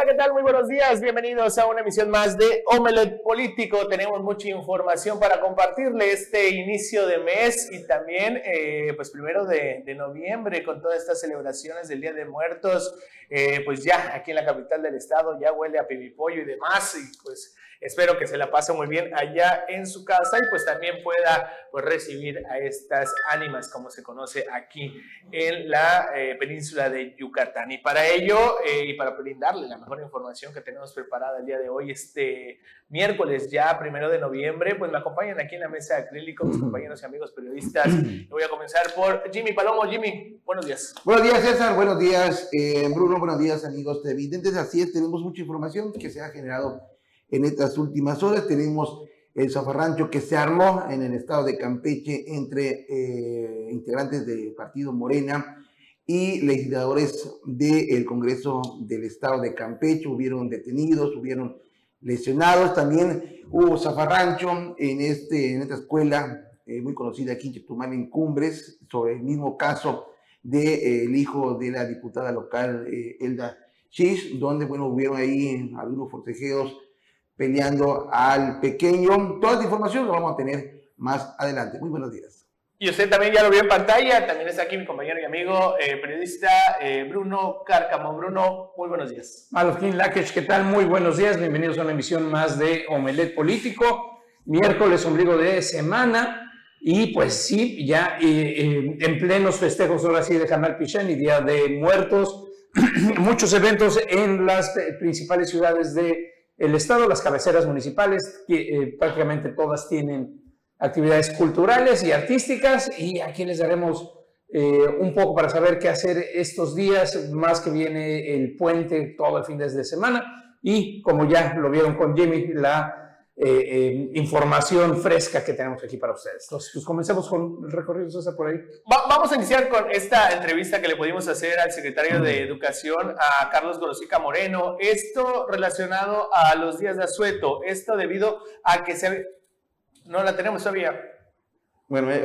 Hola, ¿qué tal? Muy buenos días. Bienvenidos a una emisión más de Omelet Político. Tenemos mucha información para compartirle este inicio de mes y también, eh, pues primero de, noviembre, con todas estas celebraciones del Día de Muertos. Eh, pues ya aquí en la capital del estado ya huele a pibipollo y demás. Y pues Espero que se la pase muy bien allá en su casa y pues también pueda pues, recibir a estas ánimas, como se conoce aquí en la eh, península de Yucatán. Y para ello, eh, y para brindarle la mejor información que tenemos preparada el día de hoy, este miércoles ya, primero de noviembre, pues me acompañan aquí en la mesa de acrílico mis compañeros y amigos periodistas. voy a comenzar por Jimmy Palomo. Jimmy, buenos días. Buenos días, César. Buenos días, eh, Bruno. Buenos días, amigos televidentes. Así es, tenemos mucha información que se ha generado en estas últimas horas. Tenemos el zafarrancho que se armó en el estado de Campeche entre eh, integrantes del partido Morena y legisladores del Congreso del estado de Campeche. Hubieron detenidos, hubieron lesionados. También hubo zafarrancho en, este, en esta escuela eh, muy conocida aquí en Chetumal, en Cumbres, sobre el mismo caso del de, eh, hijo de la diputada local Elda Chis, donde bueno, hubieron ahí algunos forcejeos peleando al pequeño. Toda esta información lo vamos a tener más adelante. Muy buenos días. Y usted también ya lo vio en pantalla, también está aquí mi compañero y amigo eh, periodista eh, Bruno Cárcamo. Bruno, muy buenos días. Malofkin Lakesh, ¿qué tal? Muy buenos días, bienvenidos a una emisión más de Omelet Político, miércoles ombligo de semana, y pues sí, ya eh, en plenos festejos ahora sí de Canal Pichén y Día de Muertos, muchos eventos en las principales ciudades de el Estado, las cabeceras municipales, que eh, prácticamente todas tienen actividades culturales y artísticas y aquí les daremos eh, un poco para saber qué hacer estos días, más que viene el puente todo el fin de semana. Y como ya lo vieron con Jimmy, la eh, información fresca que tenemos aquí para ustedes. Entonces, pues comencemos con el recorrido, César, por ahí. vamos a iniciar con esta entrevista que le pudimos hacer al secretario de Educación, a Carlos Gorosica Moreno. Esto relacionado a los días de asueto, esto debido a que se... No la tenemos todavía. Bueno, eh,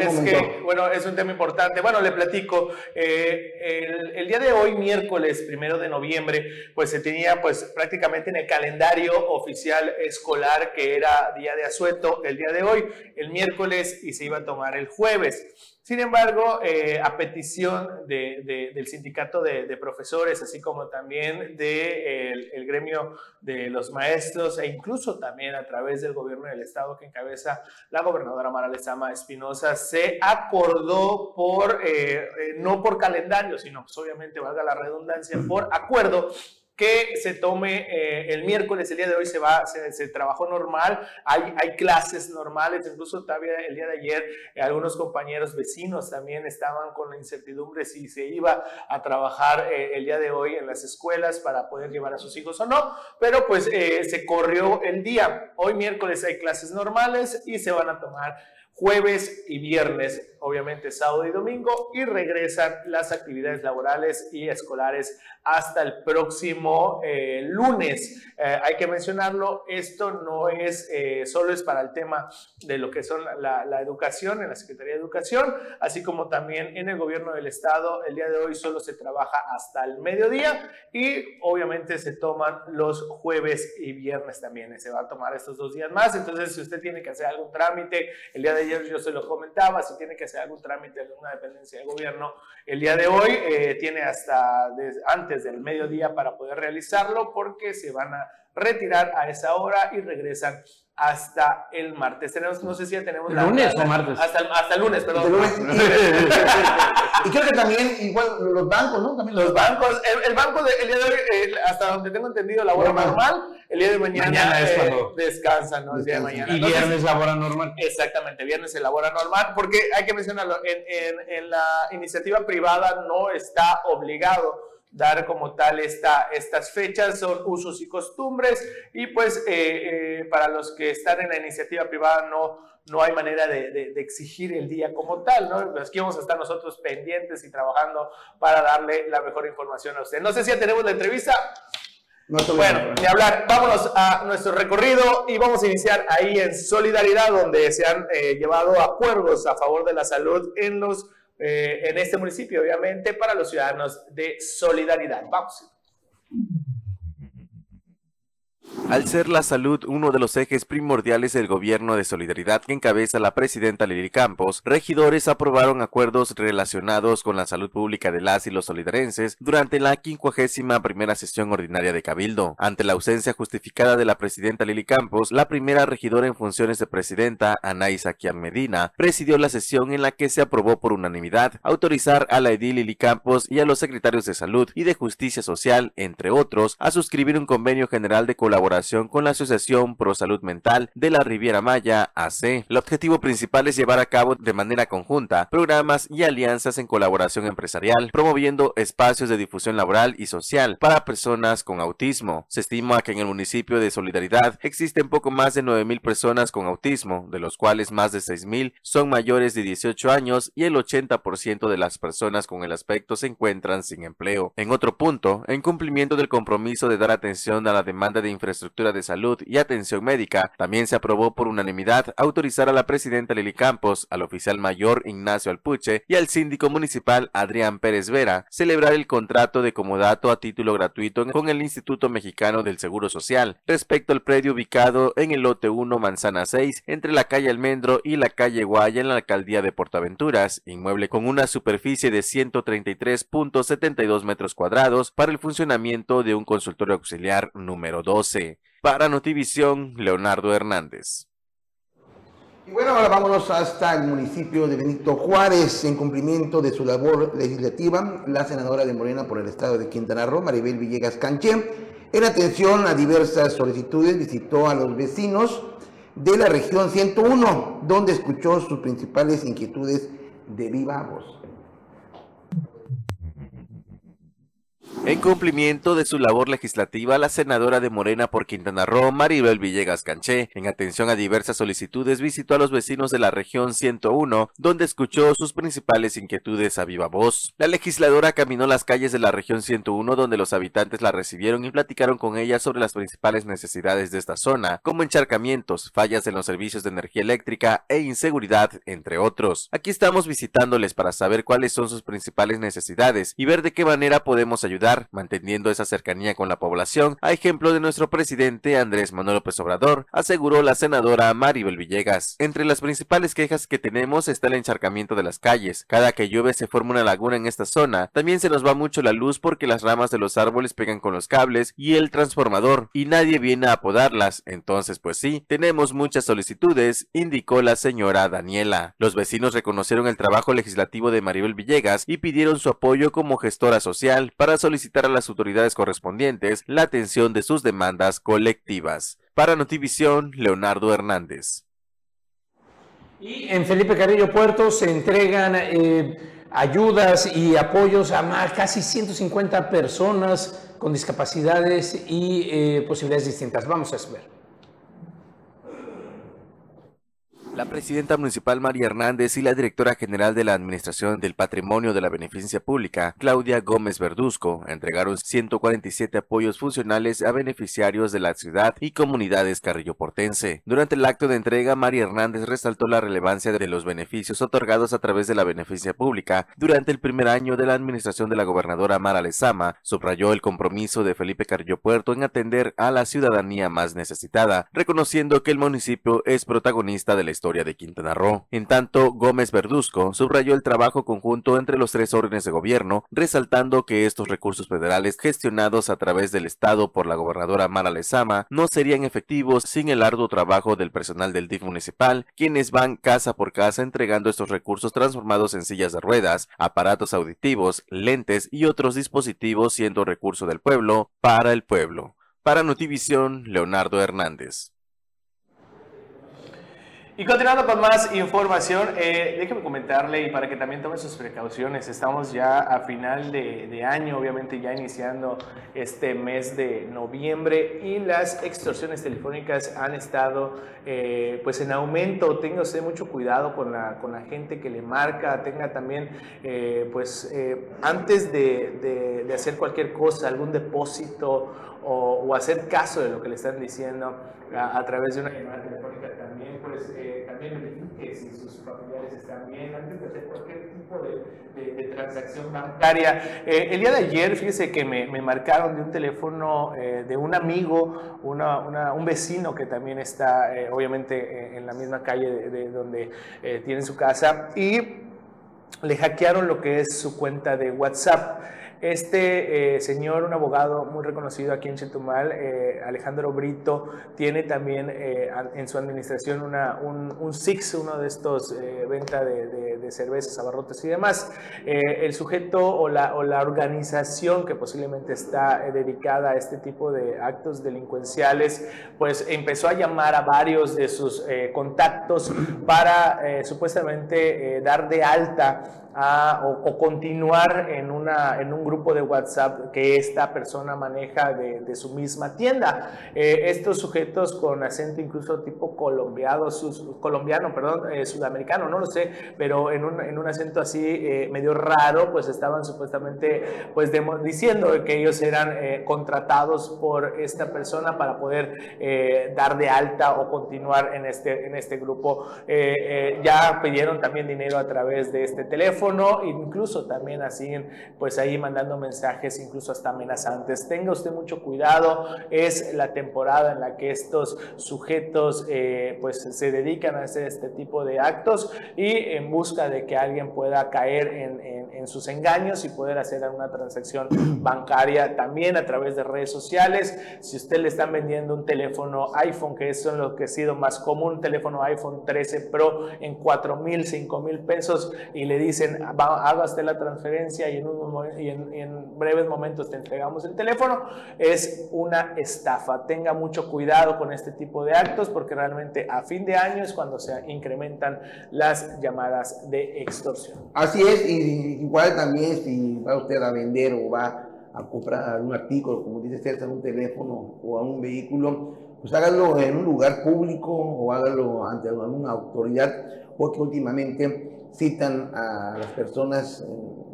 es que, bueno, es un tema importante. Bueno, le platico. Eh, el, día de hoy, miércoles primero de noviembre, pues se tenía, pues prácticamente en el calendario oficial escolar que era día de asueto el día de hoy, el miércoles y se iba a tomar el jueves. Sin embargo, eh, a petición del sindicato de, profesores, así como también del de, el gremio de los maestros e incluso también a través del gobierno del estado que encabeza la gobernadora Mara Lezama Espinosa, se acordó por, eh, eh, no por calendario, sino pues obviamente valga la redundancia, por acuerdo que se tome eh, el miércoles, el día de hoy se va, se, trabajó normal, hay, hay clases normales, incluso todavía el día de ayer eh, algunos compañeros vecinos también estaban con la incertidumbre si se iba a trabajar eh, el día de hoy en las escuelas para poder llevar a sus hijos o no, pero pues se corrió el día. Hoy miércoles hay clases normales y se van a tomar jueves y viernes, obviamente sábado y domingo, y regresan las actividades laborales y escolares hasta el próximo eh, lunes. Eh, hay que mencionarlo, esto no es eh, solo es para el tema de lo que son la, educación en la Secretaría de Educación, así como también en el gobierno del estado. El día de hoy solo se trabaja hasta el mediodía y obviamente se toman los jueves y viernes también. Se va a tomar estos dos días más. Entonces, si usted tiene que hacer algún trámite, el día de ayer yo se lo comentaba, si tiene que hacer algún trámite en una dependencia de gobierno, el día de hoy tiene hasta antes del mediodía para poder realizarlo porque se van a retirar a esa hora y regresan hasta el martes. Tenemos, no sé si ya tenemos la, lunes o martes. Hasta, hasta el lunes, perdón. y creo que también igual los bancos, ¿no? También los, bancos. El, banco de, el día de hoy, hasta donde tengo entendido, labora normal. El día de mañana, mañana es eh, descansan, ¿no? El día de mañana. Y viernes labora normal. Exactamente, viernes se labora normal, porque hay que mencionarlo, en, en, en la iniciativa privada no está obligado dar como tal esta, estas fechas, son usos y costumbres y pues eh, eh, para los que están en la iniciativa privada no, no hay manera de, de, exigir el día como tal, ¿no? Aquí vamos a estar nosotros pendientes y trabajando para darle la mejor información a usted. No sé si ya tenemos la entrevista. bueno, ni hablar, vámonos a nuestro recorrido y vamos a iniciar ahí en Solidaridad, donde se han eh, llevado acuerdos a favor de la salud en los eh, en este municipio, obviamente, para los ciudadanos de solidaridad. Vamos. Al ser la salud uno de los ejes primordiales del gobierno de solidaridad que encabeza la presidenta Lili Campos, regidores aprobaron acuerdos relacionados con la salud pública de las y los solidarenses durante la 51 primera sesión ordinaria de Cabildo. Ante la ausencia justificada de la presidenta Lili Campos, la primera regidora en funciones de presidenta, Anaís Aquian Medina, presidió la sesión en la que se aprobó por unanimidad autorizar a la edil Lili Campos y a los secretarios de salud y de justicia social, entre otros, a suscribir un convenio general de colaboración con la Asociación Pro Salud Mental de la Riviera Maya, AC. El objetivo principal es llevar a cabo de manera conjunta programas y alianzas en colaboración empresarial, promoviendo espacios de difusión laboral y social para personas con autismo. Se estima que en el municipio de Solidaridad existen poco más de 9.000 personas con autismo, de los cuales más de 6.000 son mayores de 18 años y el 80% de las personas con el aspecto se encuentran sin empleo. En otro punto, en cumplimiento del compromiso de dar atención a la demanda de infraestructura de salud y atención médica, también se aprobó por unanimidad autorizar a la presidenta Lili Campos, al oficial mayor Ignacio Alpuche y al síndico municipal Adrián Pérez Vera celebrar el contrato de comodato a título gratuito con el Instituto Mexicano del Seguro Social respecto al predio ubicado en el lote 1 Manzana 6 entre la calle Almendro y la calle Guaya en la alcaldía de Portaventuras, inmueble con una superficie de 133.72 metros cuadrados para el funcionamiento de un consultorio auxiliar número 12. Para Notivisión, Leonardo Hernández. Y bueno, ahora vámonos hasta el municipio de Benito Juárez. En cumplimiento de su labor legislativa, la senadora de Morena por el estado de Quintana Roo, Maribel Villegas Canché, en atención a diversas solicitudes, visitó a los vecinos de la región 101, donde escuchó sus principales inquietudes de viva voz. En cumplimiento de su labor legislativa, la senadora de Morena por Quintana Roo, Maribel Villegas Canché, en atención a diversas solicitudes, visitó a los vecinos de la región 101, donde escuchó sus principales inquietudes a viva voz. La legisladora caminó las calles de la región 101, donde los habitantes la recibieron y platicaron con ella sobre las principales necesidades de esta zona, como encharcamientos, fallas en los servicios de energía eléctrica e inseguridad, entre otros. Aquí estamos visitándoles para saber cuáles son sus principales necesidades y ver de qué manera podemos ayudar manteniendo esa cercanía con la población, a ejemplo de nuestro presidente Andrés Manuel López Obrador, aseguró la senadora Maribel Villegas. Entre las principales quejas que tenemos está el encharcamiento de las calles. Cada que llueve se forma una laguna en esta zona. También se nos va mucho la luz porque las ramas de los árboles pegan con los cables y el transformador, y nadie viene a podarlas. Entonces, pues sí, tenemos muchas solicitudes, indicó la señora Daniela. Los vecinos reconocieron el trabajo legislativo de Maribel Villegas y pidieron su apoyo como gestora social para solicitar a las autoridades correspondientes la atención de sus demandas colectivas. Para Notivisión, Leonardo Hernández. Y en Felipe Carrillo Puerto se entregan eh, ayudas y apoyos a más, casi 150 personas con discapacidades y eh, posibilidades distintas. Vamos a ver. La presidenta municipal María Hernández y la directora general de la Administración del Patrimonio de la Beneficencia Pública, Claudia Gómez Verduzco, entregaron 147 apoyos funcionales a beneficiarios de la ciudad y comunidades carrilloportense. Durante el acto de entrega, María Hernández resaltó la relevancia de los beneficios otorgados a través de la Beneficencia Pública durante el primer año de la administración de la gobernadora Mara Lezama, subrayó el compromiso de Felipe Carrillo Puerto en atender a la ciudadanía más necesitada, reconociendo que el municipio es protagonista de la historia de Quintana Roo. En tanto, Gómez Verduzco subrayó el trabajo conjunto entre los tres órdenes de gobierno, resaltando que estos recursos federales gestionados a través del Estado por la gobernadora Mara Lezama no serían efectivos sin el arduo trabajo del personal del DIF municipal, quienes van casa por casa entregando estos recursos transformados en sillas de ruedas, aparatos auditivos, lentes y otros dispositivos siendo recurso del pueblo para el pueblo. Para Notivisión, Leonardo Hernández. Y continuando con más información, eh, déjeme comentarle y para que también tome sus precauciones, estamos ya a final de, año, obviamente ya iniciando este mes de noviembre y las extorsiones telefónicas han estado eh, pues en aumento. Tenga usted mucho cuidado con la, con la gente que le marca, tenga también eh, pues antes de, de, hacer cualquier cosa, algún depósito o, hacer caso de lo que le están diciendo a, través de una llamada telefónica también pues eh, también si sus familiares están bien antes de hacer cualquier tipo de, de, transacción bancaria. Eh, el día de ayer, fíjese que me, me marcaron de un teléfono eh, de un amigo, una, una, un vecino que también está, eh, obviamente, en la misma calle de, de donde tiene su casa, y le hackearon lo que es su cuenta de WhatsApp. Este eh, señor, un abogado muy reconocido aquí en Chetumal, eh, Alejandro Brito, tiene también eh, en su administración un, un, Six, uno de estos venta de, cervezas, abarrotes y demás. el sujeto o la organización que posiblemente está dedicada a este tipo de actos delincuenciales, pues empezó a llamar a varios de sus contactos para supuestamente dar de alta o, continuar en, una, en un grupo de WhatsApp que esta persona maneja de, su misma tienda. Eh, estos sujetos con acento incluso tipo colombiano, sus, colombiano, eh, sudamericano, no lo sé, pero en un, en un acento así eh, medio raro, pues estaban supuestamente pues diciendo que ellos eran contratados por esta persona para poder dar de alta o continuar en este, en este grupo. ya pidieron también dinero a través de este teléfono incluso también así, pues ahí mandando mensajes, incluso hasta amenazantes. Tenga usted mucho cuidado, es la temporada en la que estos sujetos eh, pues se dedican a hacer este tipo de actos y en busca de que alguien pueda caer en, en sus engaños y poder hacer una transacción bancaria también a través de redes sociales. Si usted le están vendiendo un teléfono iPhone, que es lo que ha sido más común, un teléfono iPhone 13 Pro en 4 mil, 5 mil pesos y le dicen hágase la transferencia y, en, en, breves momentos te entregamos el teléfono, es una estafa. Tenga mucho cuidado con este tipo de actos porque realmente a fin de año es cuando se incrementan las llamadas de extorsión. Así es, y igual también si va usted a vender o va a comprar un artículo, como dice César, un teléfono o a un vehículo, pues hágalo en un lugar público o hágalo ante alguna autoridad, porque últimamente citan a las personas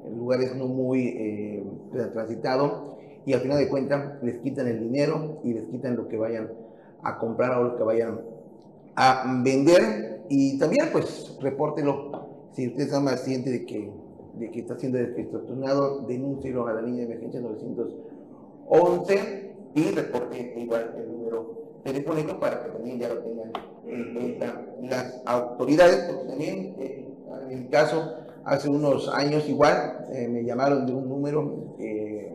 en lugares no muy eh, transitados y al final de cuentas les quitan el dinero y les quitan lo que vayan a comprar o lo que vayan a vender. Y también pues repórtelo. Si usted está más consciente de que, de que está siendo extorsionado, denúncielo a la línea de emergencia 911 y reporte igual el número telefónico para que también ya lo tengan en cuenta las autoridades, porque también eh, en mi caso, hace unos años igual, eh, me llamaron de un número eh,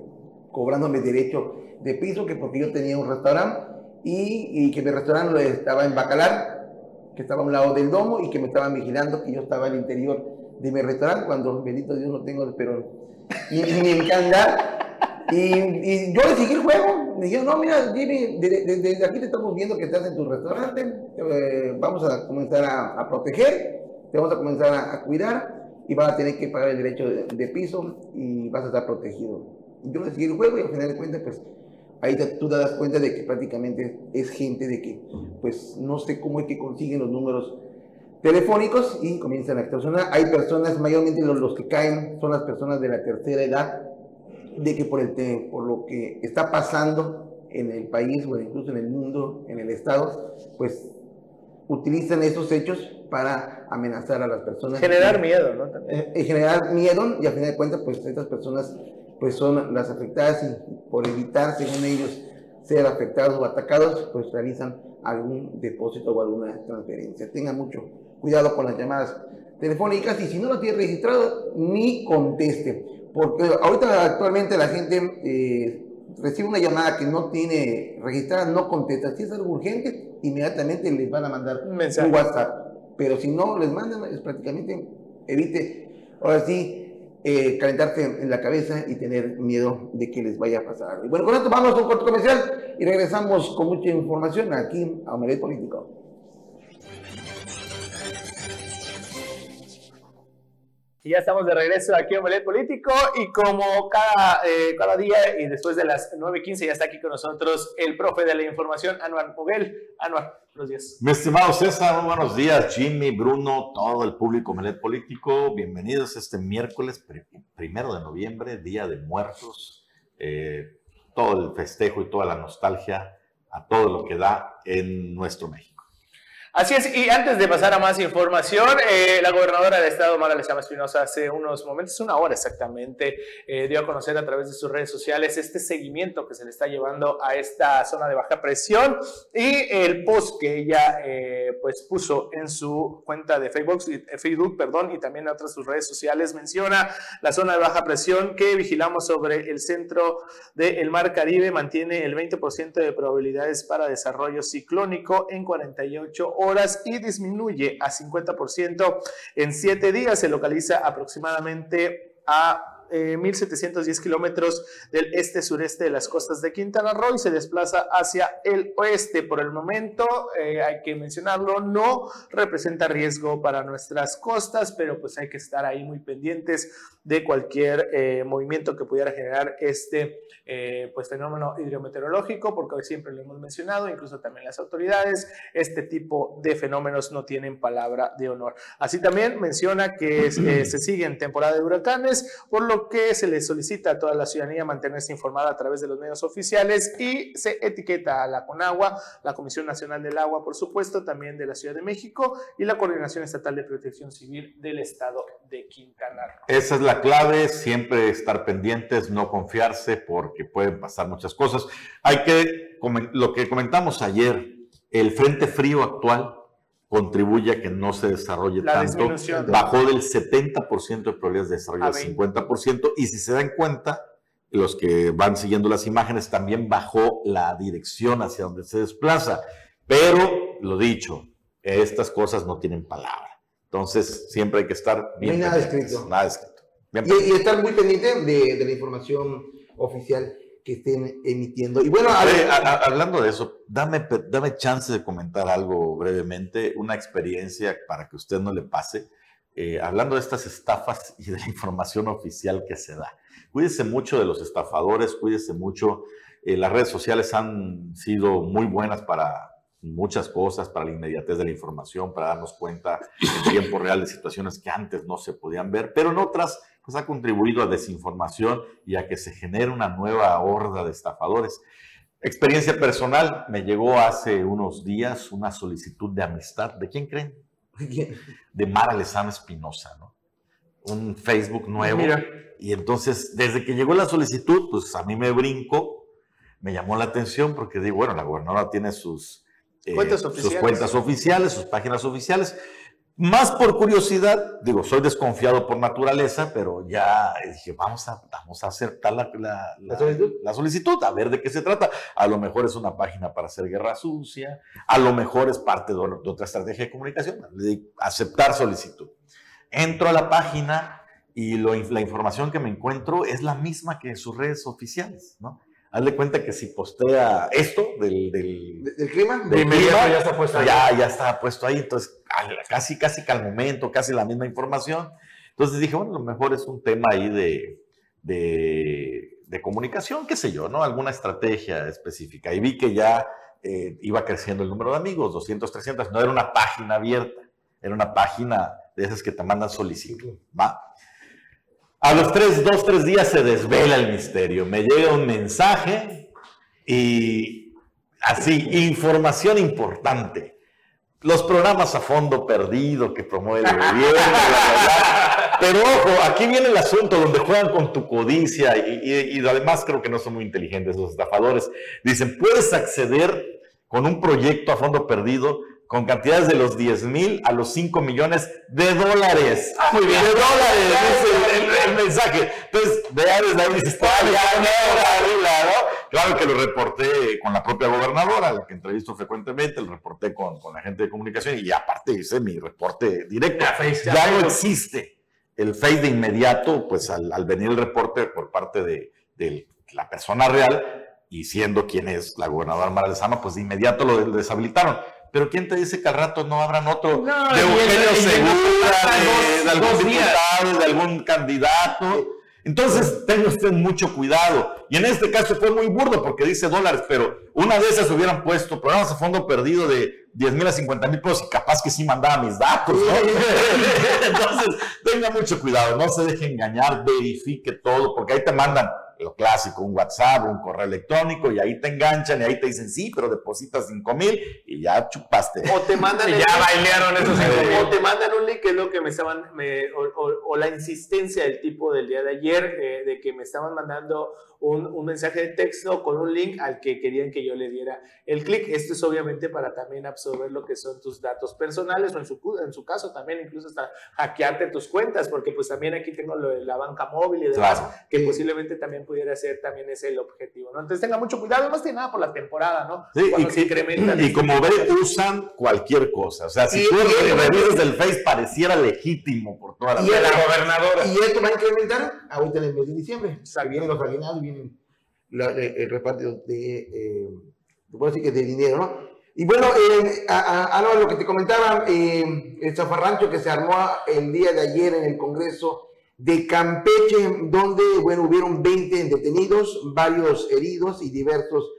cobrándome derecho de piso, que porque yo tenía un restaurante y, que mi restaurante estaba en Bacalar, que estaba a un lado del domo y que me estaban vigilando que yo estaba al interior de mi restaurante, cuando bendito Dios no tengo, pero ni, ni encanta. Y, y, yo le seguí el juego. Me dijeron, no, mira, Jimmy, desde, aquí te estamos viendo que estás en tu restaurante. Eh, vamos a comenzar a proteger te vamos a comenzar a, cuidar y vas a tener que pagar el derecho de, piso y vas a estar protegido. Yo seguí el juego y al final de cuentas, pues ahí tú te das cuenta de que prácticamente es gente de que, pues no sé cómo es que consiguen los números telefónicos y comienzan a extorsionar. Hay personas, mayormente los, que caen son las personas de la tercera edad, de que por, el, por lo que está pasando en el país o incluso en el mundo, en el estado, pues utilizan esos hechos para amenazar a las personas. Generar miedo, ¿no? Eh, generar miedo y al final de cuentas, pues estas personas pues son las afectadas y por evitar, según ellos, ser afectados o atacados, pues realizan algún depósito o alguna transferencia. Tengan mucho cuidado con las llamadas telefónicas y si no lo tiene registrado, ni conteste. Porque ahorita actualmente la gente eh, recibe una llamada que no tiene registrada, no contesta. Si es algo urgente, inmediatamente les van a mandar un, WhatsApp. Pero si no les mandan, es prácticamente evite, ahora sí, eh, calentarte en la cabeza y tener miedo de que les vaya a pasar algo. Y bueno, con esto vamos a un corto comercial y regresamos con mucha información aquí a Omelet Político. Y ya estamos de regreso aquí en Omelet Político y como cada, eh, cada día y después de las 9.15 ya está aquí con nosotros el profe de la información, Anuar Muguel. Anuar, buenos días. Mi estimado César, buenos días. Jimmy, Bruno, todo el público Omelet Político, bienvenidos este miércoles primero de noviembre, Día de Muertos. Eh, todo el festejo y toda la nostalgia a todo lo que da en nuestro México. Así es, y antes de pasar a más información, eh, la gobernadora del estado, Mara Lezama Espinosa, hace unos momentos, una hora exactamente, eh, dio a conocer a través de sus redes sociales este seguimiento que se le está llevando a esta zona de baja presión y el post que ella eh, pues puso en su cuenta de Facebook, Facebook perdón, y también en otras sus redes sociales menciona la zona de baja presión que vigilamos sobre el centro del Mar Caribe mantiene el 20% de probabilidades para desarrollo ciclónico en 48 horas horas y disminuye a 50% en 7 días. Se localiza aproximadamente a 1.710 eh, kilómetros del este-sureste de las costas de Quintana Roo y se desplaza hacia el oeste. Por el momento, eh, hay que mencionarlo, no representa riesgo para nuestras costas, pero pues hay que estar ahí muy pendientes de cualquier eh, movimiento que pudiera generar este pues, fenómeno hidrometeorológico, porque siempre lo hemos mencionado, incluso también las autoridades, este tipo de fenómenos no tienen palabra de honor. Así también menciona que se sigue en temporada de huracanes, por lo que se le solicita a toda la ciudadanía mantenerse informada a través de los medios oficiales y se etiqueta a la CONAGUA, la Comisión Nacional del Agua, por supuesto, también de la Ciudad de México y la Coordinación Estatal de Protección Civil del Estado de Quintana Roo. Esa es la clave, siempre estar pendientes, no confiarse porque pueden pasar muchas cosas. Hay que, lo que comentamos ayer, el frente frío actual contribuye a que no se desarrolle tanto. Bajó del 70% de probabilidades de desarrollo al 50%. Y si se dan cuenta, los que van siguiendo las imágenes, también bajó la dirección hacia donde se desplaza. Pero, lo dicho, estas cosas no tienen palabra. Entonces, siempre hay que estar bien. No hay nada escrito. Nada escrito. y, estar muy pendiente de, de la información oficial que estén emitiendo. Y bueno, hablando de eso, dame, dame chance de comentar algo brevemente, una experiencia para que usted no le pase. Eh, hablando de estas estafas y de la información oficial que se da. Cuídese mucho de los estafadores, cuídese mucho. Eh, las redes sociales han sido muy buenas para muchas cosas, para la inmediatez de la información, para darnos cuenta en tiempo real de situaciones que antes no se podían ver, pero en otras pues ha contribuido a desinformación y a que se genere una nueva horda de estafadores. Experiencia personal, me llegó hace unos días una solicitud de amistad. ¿De quién creen? De Mara Lezama Espinosa, ¿no? Un Facebook nuevo. Y entonces, desde que llegó la solicitud, pues a mí me brinco, me llamó la atención porque digo, bueno, la gobernadora tiene sus, eh, sus cuentas oficiales, sus páginas oficiales. Más por curiosidad, digo, soy desconfiado por naturaleza, pero ya dije, vamos a, vamos a aceptar la, la, solicitud? a ver de qué se trata. A lo mejor es una página para hacer guerra sucia, a lo mejor es parte de, otra estrategia de comunicación. Aceptar solicitud. Entro a la página y la información que me encuentro es la misma que sus redes oficiales, ¿no? Hazle cuenta que si postea esto del, del, clima, del clima, ya está puesto ahí. Ya, ya está puesto ahí, entonces casi, casi que al momento, casi la misma información. Entonces dije, bueno, a lo mejor es un tema ahí de, de, de comunicación, qué sé yo, ¿no? Alguna estrategia específica. Y vi que ya eh, iba creciendo el número de amigos, 200, 300, no era una página abierta, era una página de esas que te mandan solicitud, ¿va? A los tres, dos, tres días se desvela el misterio. Me llega un mensaje y así, información importante. Los programas a fondo perdido que promueve el gobierno, Pero ojo, aquí viene el asunto donde juegan con tu codicia y, y además creo que no son muy inteligentes los estafadores. Dicen, puedes acceder con un proyecto a fondo perdido con cantidades de los 10 mil a los 5 millones de dólares. Ah, muy bien. De dólares, dice el, mensaje. Entonces, vea desde ahí dices, Claro que lo reporté con la propia gobernadora, la que entrevisto frecuentemente, lo reporté con, con la gente de comunicación y aparte hice mi reporte directo. Ya, no existe el Face de inmediato, pues al, al venir el reporte por parte de, de la persona real, y siendo quien es la gobernadora Mara Lezama, pues de inmediato lo deshabilitaron. Pero ¿quién te dice que al rato no habrán otro de Eugenio Segura, de, algún diputado, de algún candidato? Entonces, tenga usted mucho cuidado. Y en este caso fue muy burdo porque dice dólares, pero una de esas hubieran puesto programas a fondo perdido de 10 mil a 50 mil pesos y capaz que sí mandaba mis datos, ¿no? Entonces, tenga mucho cuidado, no se deje engañar, verifique todo, porque ahí te mandan lo clásico, un WhatsApp, un correo electrónico, y ahí te enganchan y ahí te dicen, sí, pero depositas 5 mil y ya chupaste. O te mandan. ya bailearon esos O te mandan un link, que es lo que me estaban. Me, o, la insistencia del tipo del día de ayer, eh, de que me estaban mandando un, un, mensaje de texto con un link al que querían que yo le diera el clic. Esto es obviamente para también absorber lo que son tus datos personales o en su, en su caso también incluso hasta hackearte tus cuentas, porque pues también aquí tengo lo de la banca móvil y demás, que posiblemente también pudiera ser también ese el objetivo, ¿no? Entonces tenga mucho cuidado, más que nada por la temporada, ¿no? Sí, y, se incrementan. Y como ve, usan cualquier cosa. O sea, si tú revisas del Face pareciera legítimo por toda la, y la gobernadora. Y esto va a incrementar ahorita en el mes de diciembre. Vienen los aguinaldos, vienen el reparto de, eh, decir que de dinero, ¿no? Y bueno, eh, lo que te comentaba, eh, el zafarrancho que se armó el día de ayer en el Congreso de Campeche, donde, bueno, hubieron 20 detenidos, varios heridos y diversos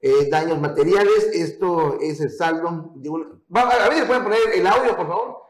eh, daños materiales. Esto es el saldo de un... A ver, ¿pueden poner el audio, por favor?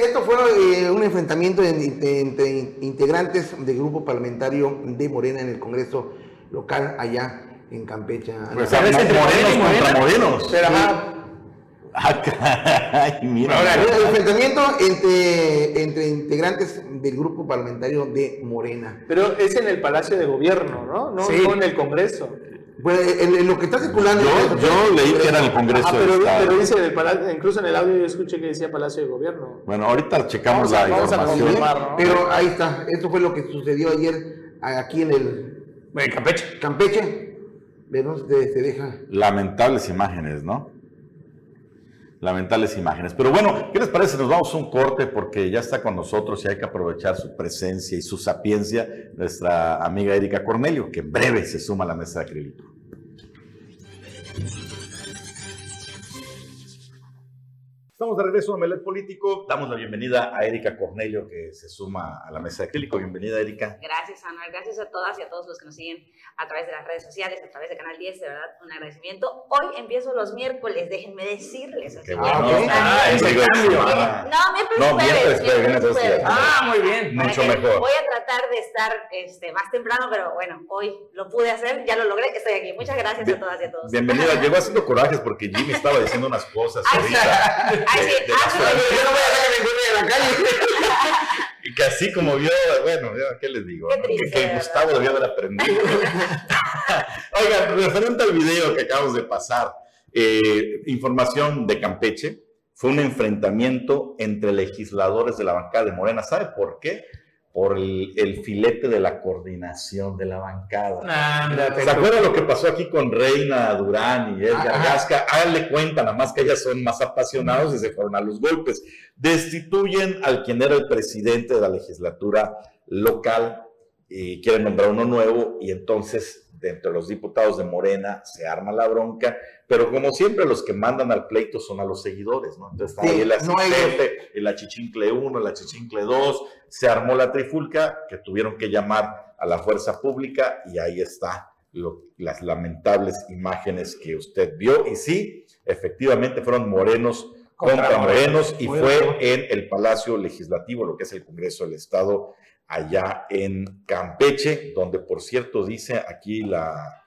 Esto fue eh, un enfrentamiento entre integrantes del grupo parlamentario de Morena en el Congreso local allá en Campeche. Pues, morenos contra morenos. Ah, mira. Ahora, el enfrentamiento entre, entre integrantes del grupo parlamentario de Morena. Pero es en el Palacio de Gobierno, ¿no? No, no en el Congreso. Pues en, lo que está circulando. Yo, leí que era el Congreso. Ah, pero, pero dice, incluso en el audio yo escuché que decía Palacio de Gobierno. Bueno, ahorita checamos la información. Pero ahí está, esto fue lo que sucedió ayer aquí en el. En Campeche. Campeche. Pero se deja. Lamentables imágenes, ¿no? Lamentables imágenes. Pero bueno, ¿qué les parece? Nos vamos a un corte porque ya está con nosotros y hay que aprovechar su presencia y su sapiencia nuestra amiga Erika Cornelio, que en breve se suma a la mesa de acrílico. Thank you. Estamos de regreso a Melet Político. Damos la bienvenida a Erika Cornelio, que se suma a la mesa de acrílico. Bienvenida, Erika. Gracias, Ana. Gracias a todas y a todos los que nos siguen a través de las redes sociales, a través de Canal 10. De verdad, un agradecimiento. Hoy empiezo los miércoles, déjenme decirles. Qué bueno. Ah, ese cambio. No, miércoles no, jueves. Miércoles, jueves. Ah, muy bien. Mucho mejor. Voy a tratar de estar este, más temprano, pero bueno, hoy lo pude hacer, ya lo logré, estoy aquí. Muchas gracias a todas y a todos. Bienvenida. Llegó haciendo corajes porque Jimmy estaba diciendo unas cosas ahorita. Ay, sí. Ah, yo no voy a dejar que me de la calle. Y que así como vio, bueno, ¿qué les digo? que, Gustavo debió haber aprendido. Oigan, referente al video que acabamos de pasar, eh, información de Campeche, fue un enfrentamiento entre legisladores de la bancada de Morena. ¿Sabe por qué? Por el, filete de la coordinación de la bancada. ¿Se acuerdan lo que pasó aquí con Reina Durán y Edgar Gasca? Háganle cuenta, nada más que ellas son más apasionados y se fueron a los golpes. Destituyen al quien era el presidente de la legislatura local y quieren nombrar uno nuevo y entonces de entre los diputados de Morena se arma la bronca, pero como siempre los que mandan al pleito son a los seguidores, ¿no? Entonces está Sí, ahí el no asistente, el achichincle 1, el achichincle 2, se armó la trifulca que tuvieron que llamar a la fuerza pública y ahí está lo- las lamentables imágenes que usted vio y sí, efectivamente fueron morenos contra, Contra morenos y fue en el Palacio Legislativo, lo que es el Congreso del Estado, allá en Campeche, donde por cierto dice aquí la,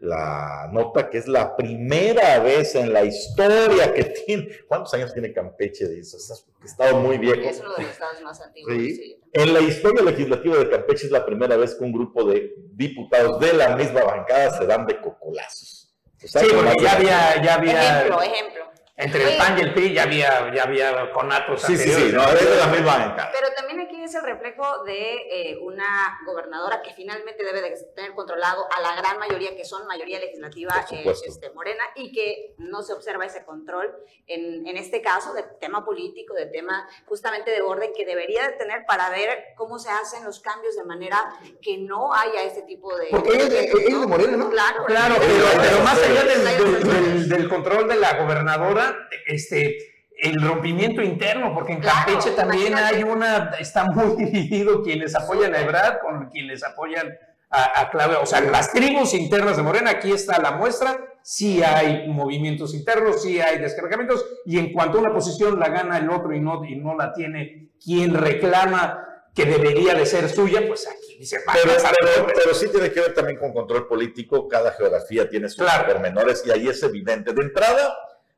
la nota que es la primera vez en la historia que tiene. ¿Cuántos años tiene Campeche? Dice, es un estado muy viejo. Es uno de los estados más antiguos. Sí. sí. En la historia legislativa de Campeche es la primera vez que un grupo de diputados de la misma bancada se dan de cocolazos. O sea, Sí, que porque ya había, ya había Ejemplo, ejemplo. entre el PAN y el PRI ya había, ya había conatos Sí, sí, sí, no, es de la misma bancada. Pero también es el reflejo de eh, una gobernadora que finalmente debe de tener controlado a la gran mayoría, que son mayoría legislativa eh, este, morena, y que no se observa ese control en, en este caso de tema político, de tema justamente de orden que debería de tener para ver cómo se hacen los cambios de manera que no haya este tipo de... Porque ella es de- ella es de Morena, ¿no? Claro, Claro, pero, pero sí, más allá del, del- del- del control de la gobernadora, este, el rompimiento interno, porque en Claro, Campeche también imagínate. hay una, está muy dividido quienes apoyan a Ebrard con quienes apoyan a, a Claudia. O sea, las tribus internas de Morena, aquí está la muestra, sí hay movimientos internos, sí hay descargamientos, y en cuanto a una posición la gana el otro y no, y no la tiene quien reclama que debería de ser suya, pues aquí dice, Pero, pero- pero sí tiene que ver también con control político. Cada geografía tiene sus Claro. pormenores y ahí es evidente. De entrada,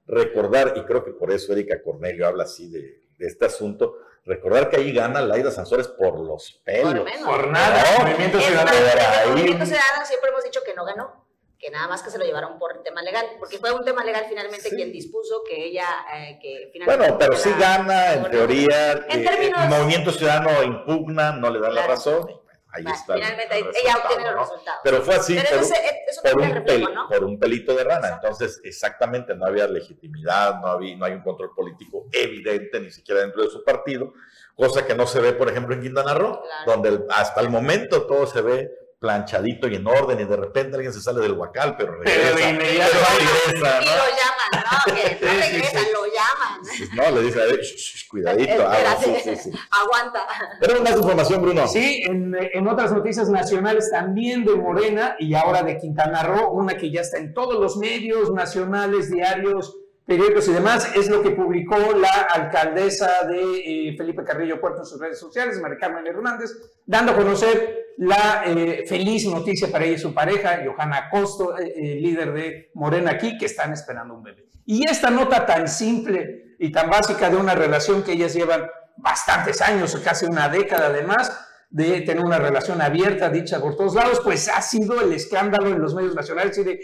recordar, y creo que por eso Erika Cornelio habla así de, de este asunto, recordar que ahí gana Laida Sansores por los pelos. Por menos. por nada, No, movimiento ciudadano. más, el Movimiento Ciudadano siempre hemos dicho que no ganó, que nada más que se lo llevaron por tema legal, porque fue un tema legal finalmente Sí. quien dispuso que ella, eh, que finalmente... Bueno, pero sí gana, en teoría. En eh, términos- el movimiento ciudadano impugna, no le dan la razón. Ahí está. Finalmente el ella obtiene los resultados. Pero fue así, Pero por, entonces, eso por también un, reflejo, pel- ¿no? por un pelito de rana. Exacto. Entonces, exactamente, no había legitimidad, no, había, no hay un control político evidente, ni siquiera dentro de su partido, cosa que no se ve, por ejemplo, en Quintana Roo, Claro. donde hasta el momento todo se ve planchadito y en orden, y de repente alguien se sale del huacal, pero regresa. de inmediato. pero regresa, Y ¿no? lo llaman, ¿no? Que no Sí, sí, regresan, sí. lo llaman. No, le dice, a ver, shh, shh, cuidadito. ah, Espérate, sí, sí, sí. aguanta. Tenemos más información, Bruno. Sí, en, en otras noticias nacionales también de Morena y ahora de Quintana Roo, una que ya está en todos los medios nacionales, diarios, periódicos y demás, es lo que publicó la alcaldesa de eh, Felipe Carrillo Puerto en sus redes sociales, María Carmen Hernández, dando a conocer la eh, feliz noticia para ella y su pareja, Johanna Costo, eh, líder de Morena aquí, que están esperando un bebé. Y esta nota tan simple y tan básica de una relación que ellas llevan bastantes años, casi una década además, de tener una relación abierta, dicha por todos lados, pues ha sido el escándalo en los medios nacionales y de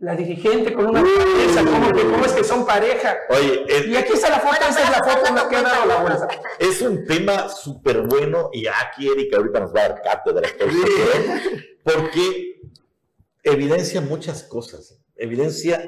la dirigente con una pareja, ¿cómo, que- cómo es que son pareja? Oye, es, Y aquí está la foto, esta es la pero foto en la que ha dado la vuelta. es un tema súper bueno y aquí Erika ahorita nos va a dar cátedra. Porque evidencia muchas cosas. Evidencia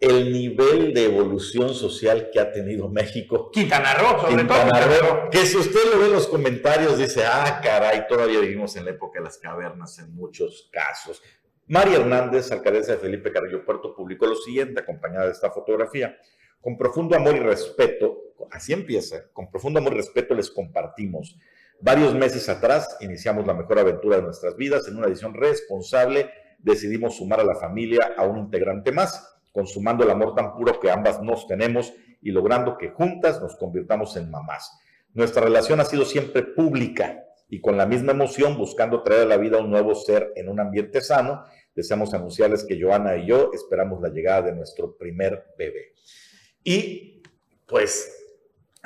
el nivel de evolución social que ha tenido México. Quintana Roo, sobre Quintana todo. Roo. que si usted lo ve en los comentarios, dice, ah, caray, todavía vivimos en la época de las cavernas en muchos casos. María Hernández, alcaldesa de Felipe Carrillo Puerto, publicó lo siguiente, acompañada de esta fotografía. Con profundo amor y respeto, así empieza, con profundo amor y respeto les compartimos. Varios meses atrás iniciamos la mejor aventura de nuestras vidas. En una decisión responsable decidimos sumar a la familia a un integrante más, consumando el amor tan puro que ambas nos tenemos y logrando que juntas nos convirtamos en mamás. Nuestra relación ha sido siempre pública y con la misma emoción buscando traer a la vida un nuevo ser en un ambiente sano. Deseamos anunciarles que Joana y yo esperamos la llegada de nuestro primer bebé. Y pues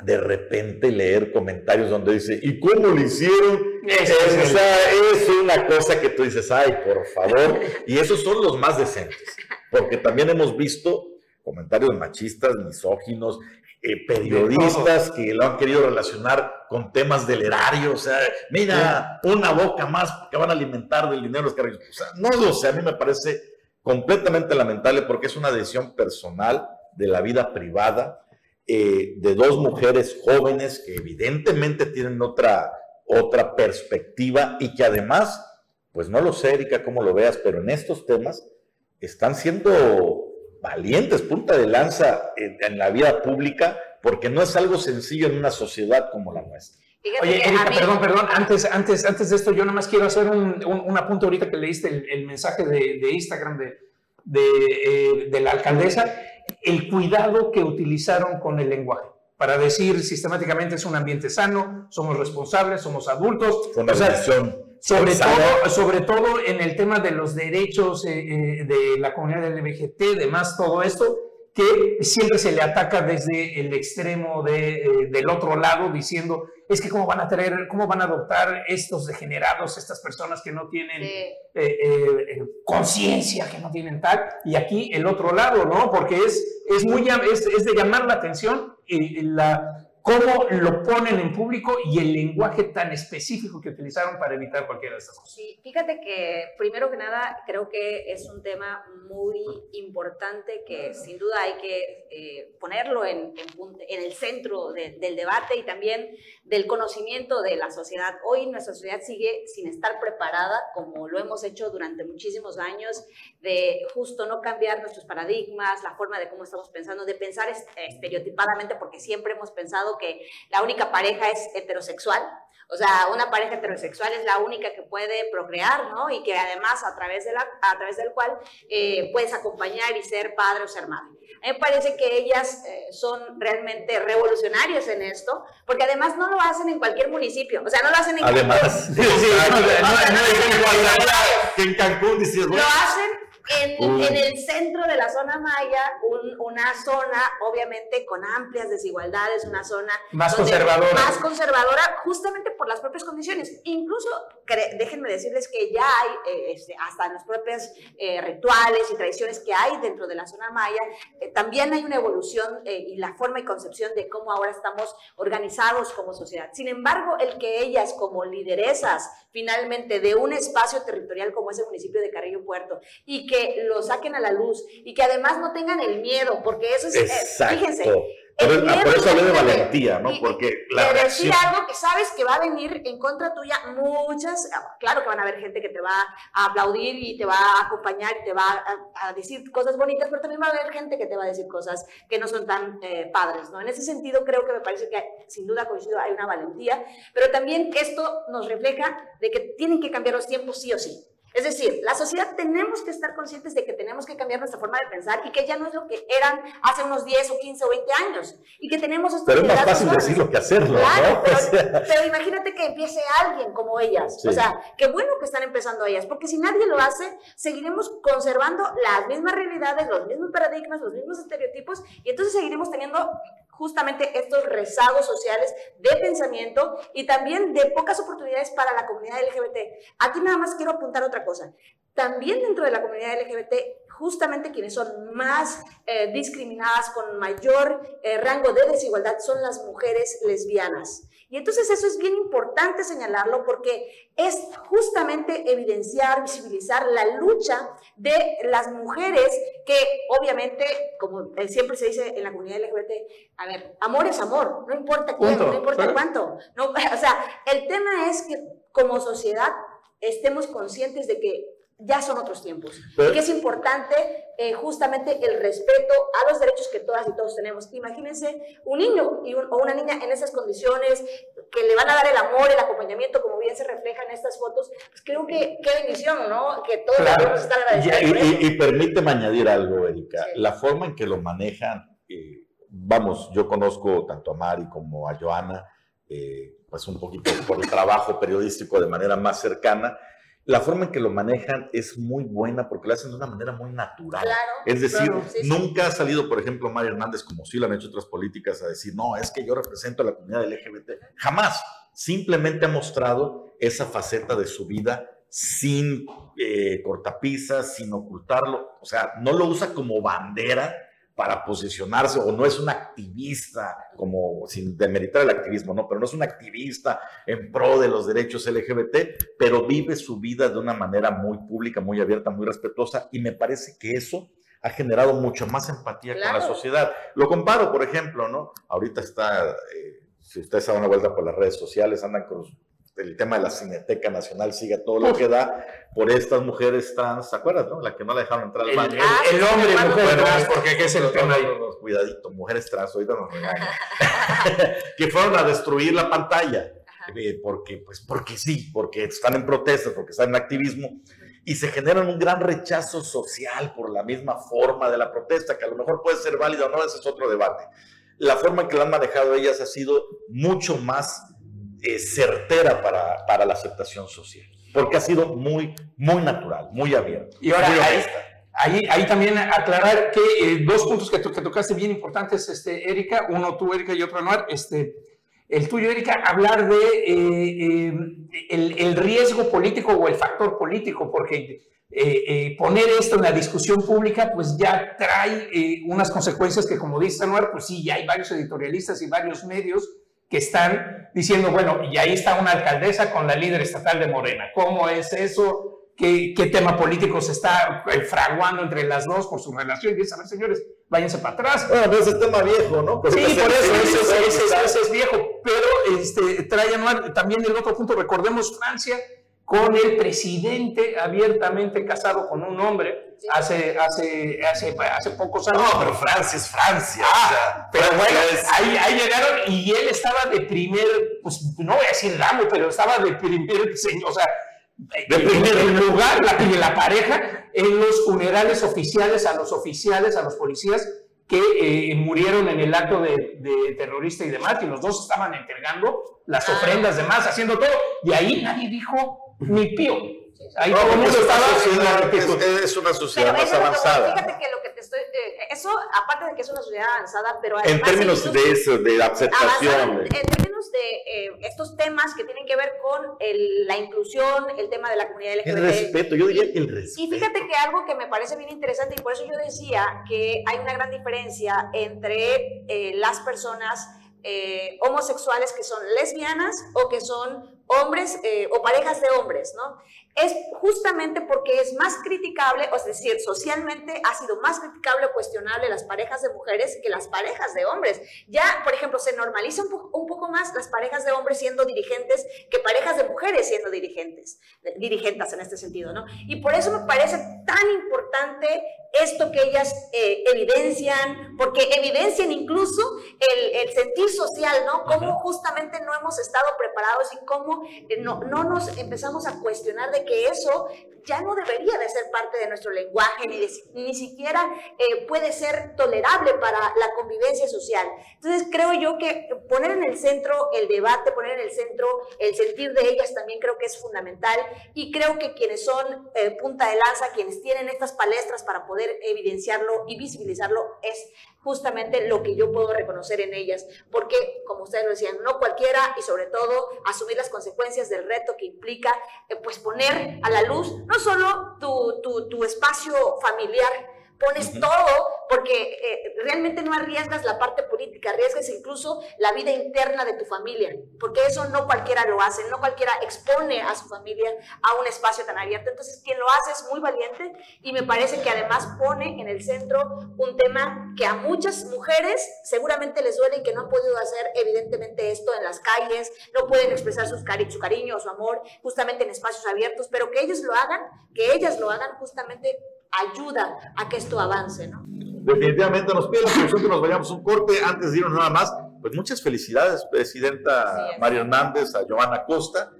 de repente leer comentarios donde dice, ¿y cómo lo hicieron? Es o el- sea, es una cosa que tú dices, ay, por favor. Y esos son los más decentes, porque también hemos visto comentarios machistas, misóginos, eh, periodistas que lo han querido relacionar con temas del erario, o sea, mira, una boca más que van a alimentar del dinero de los carrillos. O sea, no lo sé, a mí me parece completamente lamentable porque es una decisión personal de la vida privada eh, de dos mujeres jóvenes que evidentemente tienen otra, otra perspectiva y que además pues no lo sé, Erika, cómo lo veas, pero en estos temas están siendo valientes, punta de lanza en, en la vida pública, porque no es algo sencillo en una sociedad como la nuestra. Fíjate Oye, Erika, mí- perdón, perdón, antes, antes, antes de esto, yo nada más quiero hacer un, un, un apunte ahorita que leíste el, el mensaje de, de Instagram de, de, eh, de la alcaldesa, el cuidado que utilizaron con el lenguaje para decir sistemáticamente es un ambiente sano, somos responsables, somos adultos. Fue una O sea, sobre todo, sobre todo en el tema de los derechos eh, eh, de la comunidad LGBT, demás, todo esto, que siempre se le ataca desde el extremo de, eh, del otro lado, diciendo, es que cómo van a tener, cómo van a adoptar estos degenerados, estas personas que no tienen Sí. eh, conciencia, que no tienen tal, y aquí el otro lado, ¿no? Porque es, es, muy, es, es de llamar la atención la, cómo lo ponen en público y el lenguaje tan específico que utilizaron para evitar cualquiera de estas cosas. Sí, fíjate que primero que nada creo que es un tema muy importante que sin duda hay que eh, ponerlo en, en en el centro de- del debate y también del conocimiento de la sociedad. Hoy nuestra sociedad sigue sin estar preparada como lo hemos hecho durante muchísimos años de justo no cambiar nuestros paradigmas, la forma de cómo estamos pensando, de pensar es- estereotipadamente porque siempre hemos pensado que la única pareja es heterosexual. O sea, una pareja heterosexual es la única que puede procrear, ¿no? Y que además a través, de la, a través del cual eh, puedes acompañar y ser padre o ser madre. A mí me parece que ellas eh, son realmente revolucionarias en esto, porque además no lo hacen en cualquier municipio, o sea, no lo hacen en Además, sí, no, en Cancún dices, Lo hacen en, en el centro de la zona maya, un- una zona obviamente con amplias desigualdades, una zona Más conservadora. Más conservadora, justamente por las propias condiciones. Incluso, déjenme decirles que ya hay, eh, este, hasta en los propios eh, rituales y tradiciones que hay dentro de la zona maya, eh, también hay una evolución eh, y la forma y concepción de cómo ahora estamos organizados como sociedad. Sin embargo, el que ellas como lideresas finalmente de un espacio territorial como es el municipio de Carrillo Puerto y que lo saquen a la luz y que además no tengan el miedo, porque eso es, eh, exacto. fíjense, el miedo, por eso hablé de valentía, ¿no? y- Porque la de decir reacción... algo que sabes que va a venir en contra tuya, muchas, claro que van a haber gente que te va a aplaudir y te va a acompañar y te va a, a decir cosas bonitas, pero también va a haber gente que te va a decir cosas que no son tan eh, padres, ¿no? En ese sentido creo que me parece que sin duda coincido, hay una valentía, pero también esto nos refleja de que tienen que cambiar los tiempos sí o sí. Es decir, la sociedad tenemos que estar conscientes de que tenemos que cambiar nuestra forma de pensar y que ya no es lo que eran hace unos 10 o 15 o 20 años y que tenemos estos Pero es más fácil decirlo que hacerlo, Claro, ¿no? pero, O sea, pero imagínate que empiece alguien como ellas. Sí. O sea, qué bueno que están empezando ellas, porque si nadie lo hace, seguiremos conservando las mismas realidades, los mismos paradigmas, los mismos estereotipos, y entonces seguiremos teniendo justamente estos rezagos sociales de pensamiento y también de pocas oportunidades para la comunidad LGBT. Aquí nada más quiero apuntar otra cosa. También dentro de la comunidad LGBT, justamente quienes son más eh, discriminadas, con mayor eh, rango de desigualdad, son las mujeres lesbianas. Y entonces eso es bien importante señalarlo porque es justamente evidenciar, visibilizar la lucha de las mujeres que obviamente, como eh, siempre se dice en la comunidad LGBT, a ver, amor es amor, no importa quién, no importa cuánto. No, o sea, el tema es que como sociedad estemos conscientes de que ya son otros tiempos. Pero- y que es importante eh, justamente el respeto a los derechos que todas y todos tenemos. Imagínense un niño y un- o una niña en esas condiciones que le van a dar el amor, el acompañamiento, como bien se refleja en estas fotos. Pues creo que qué bendición, ¿no? Que todos Claro. debemos estar agradecidos. Y, y- y permíteme añadir algo, Erika. Sí. La forma en que lo manejan, eh, vamos, yo conozco tanto a Mari como a Joana, eh, pues un poquito por el trabajo periodístico de manera más cercana. La forma en que lo manejan es muy buena porque lo hacen de una manera muy natural. Claro, Es decir, claro, sí, sí. nunca ha salido, por ejemplo, María Hernández, como sí lo han hecho otras políticas, a decir, no, es que yo represento a la comunidad LGBT. Jamás. Simplemente ha mostrado esa faceta de su vida sin eh, cortapisas, sin ocultarlo. O sea, no lo usa como bandera para posicionarse o no es un activista, como sin demeritar el activismo, ¿no? Pero no es un activista en pro de los derechos LGBT, pero vive su vida de una manera muy pública, muy abierta, muy respetuosa y me parece que eso ha generado mucho más empatía con la sociedad. Lo comparo, por ejemplo, ¿no? Ahorita está, eh, si ustedes dan una vuelta por las redes sociales, andan con, el tema de la Cineteca Nacional sigue todo lo que da por estas mujeres trans, ¿te acuerdas, no? La que no la dejaron entrar al El, baño. el- el hombre y mujer trans, porque ¿qué es el tema ahí? cuidadito, mujeres trans, ahorita nos regañan. que fueron a destruir la pantalla. eh, porque, pues, porque sí, porque están en protestas, porque están en activismo, y se generan un gran rechazo social por la misma forma de la protesta, que a lo mejor puede ser válida o no, ese es otro debate. La forma en que la han manejado ellas ha sido mucho más eh, certera para, para la aceptación social, porque ha sido muy, muy natural, muy abierto. Y ahora, ahí, ahí, ahí también aclarar que eh, dos puntos que, to- que tocaste bien importantes, este, Erika, uno tú, Erika, y otro Anuar. Este, el tuyo, Erika, hablar de eh, eh, el, el riesgo político o el factor político, porque eh, eh, poner esto en la discusión pública, pues ya trae unas consecuencias que, como dice Anuar, pues sí, ya hay varios editorialistas y varios medios que están diciendo, bueno, y ahí está una alcaldesa con la líder estatal de Morena. ¿Cómo es eso? ¿Qué, qué tema político se está eh, fraguando entre las dos por su relación? Y dice, a ver, señores, váyanse para atrás. Bueno, pero ese es tema viejo, ¿no? Sí, por eso, ese- ese, ese- ese es viejo, pero este, trae anual, también el otro punto, recordemos Francia, con el presidente abiertamente casado con un hombre hace, hace, hace, hace pocos años. No, pero Francia es Francia. Ah, o sea, Pero Francia bueno, es- ahí, ahí llegaron y él estaba de primer, pues no voy a decir ramo, pero estaba de primer señor, o sea, De primer lugar, la, de la pareja, en los funerales oficiales a los oficiales, a los policías que eh, murieron en el acto de, de terrorista y demás, y los dos estaban entregando las ofrendas demás, haciendo todo, y ahí nadie dijo ni pío. Ahí No, todo el porque mundo es una estaba es, es una sociedad Pero más avanzada. fíjate que lo que te estoy, eh, eso aparte de que es una sociedad avanzada, pero En términos incluso- de eso, de aceptación. en, de- en términos de eh, estos temas que tienen que ver con el- la inclusión, el tema de la comunidad El LGBT. respeto, yo diría que el respeto. Y fíjate que algo que me parece bien interesante, y por eso yo decía que hay una gran diferencia entre eh, las personas eh, homosexuales que son lesbianas o que son hombres eh, o parejas de hombres, ¿no? Es justamente porque es más criticable, o es decir, socialmente ha sido más criticable o cuestionable las parejas de mujeres que las parejas de hombres. Ya, por ejemplo, se normaliza un, po- un poco más las parejas de hombres siendo dirigentes que parejas de mujeres siendo dirigentes, dirigentes en este sentido, ¿no? Y por eso me parece tan importante esto que ellas eh, evidencian, porque evidencian incluso el, el sentir social, ¿no? Cómo justamente no hemos estado preparados y cómo eh, no, no nos empezamos a cuestionar de que eso ya no debería de ser parte de nuestro lenguaje, ni, de- ni siquiera eh, puede ser tolerable para la convivencia social. Entonces creo yo que poner en el centro el debate, poner en el centro el sentir de ellas también creo que es fundamental y creo que quienes son eh, punta de lanza, quienes tienen estas palestras para poder evidenciarlo y visibilizarlo es justamente lo que yo puedo reconocer en ellas, porque como ustedes lo decían, no cualquiera y sobre todo asumir las consecuencias del reto que implica eh, pues poner a la luz no solo tu, tu, tu espacio familiar, pones todo porque eh, realmente no arriesgas la parte política, arriesgas incluso la vida interna de tu familia, porque eso no cualquiera lo hace, no cualquiera expone a su familia a un espacio tan abierto. Entonces, quien lo hace es muy valiente y me parece que además pone en el centro un tema que a muchas mujeres seguramente les duele y que no han podido hacer evidentemente esto en las calles, no pueden expresar sus cari su cariño o su amor justamente en espacios abiertos, pero que ellos lo hagan, que ellas lo hagan justamente ayuda a que esto avance, ¿no? Definitivamente nos pide la que nos vayamos un corte antes de irnos nada más. Pues muchas felicidades, Presidenta. Mario Hernández, a Giovanna Costa.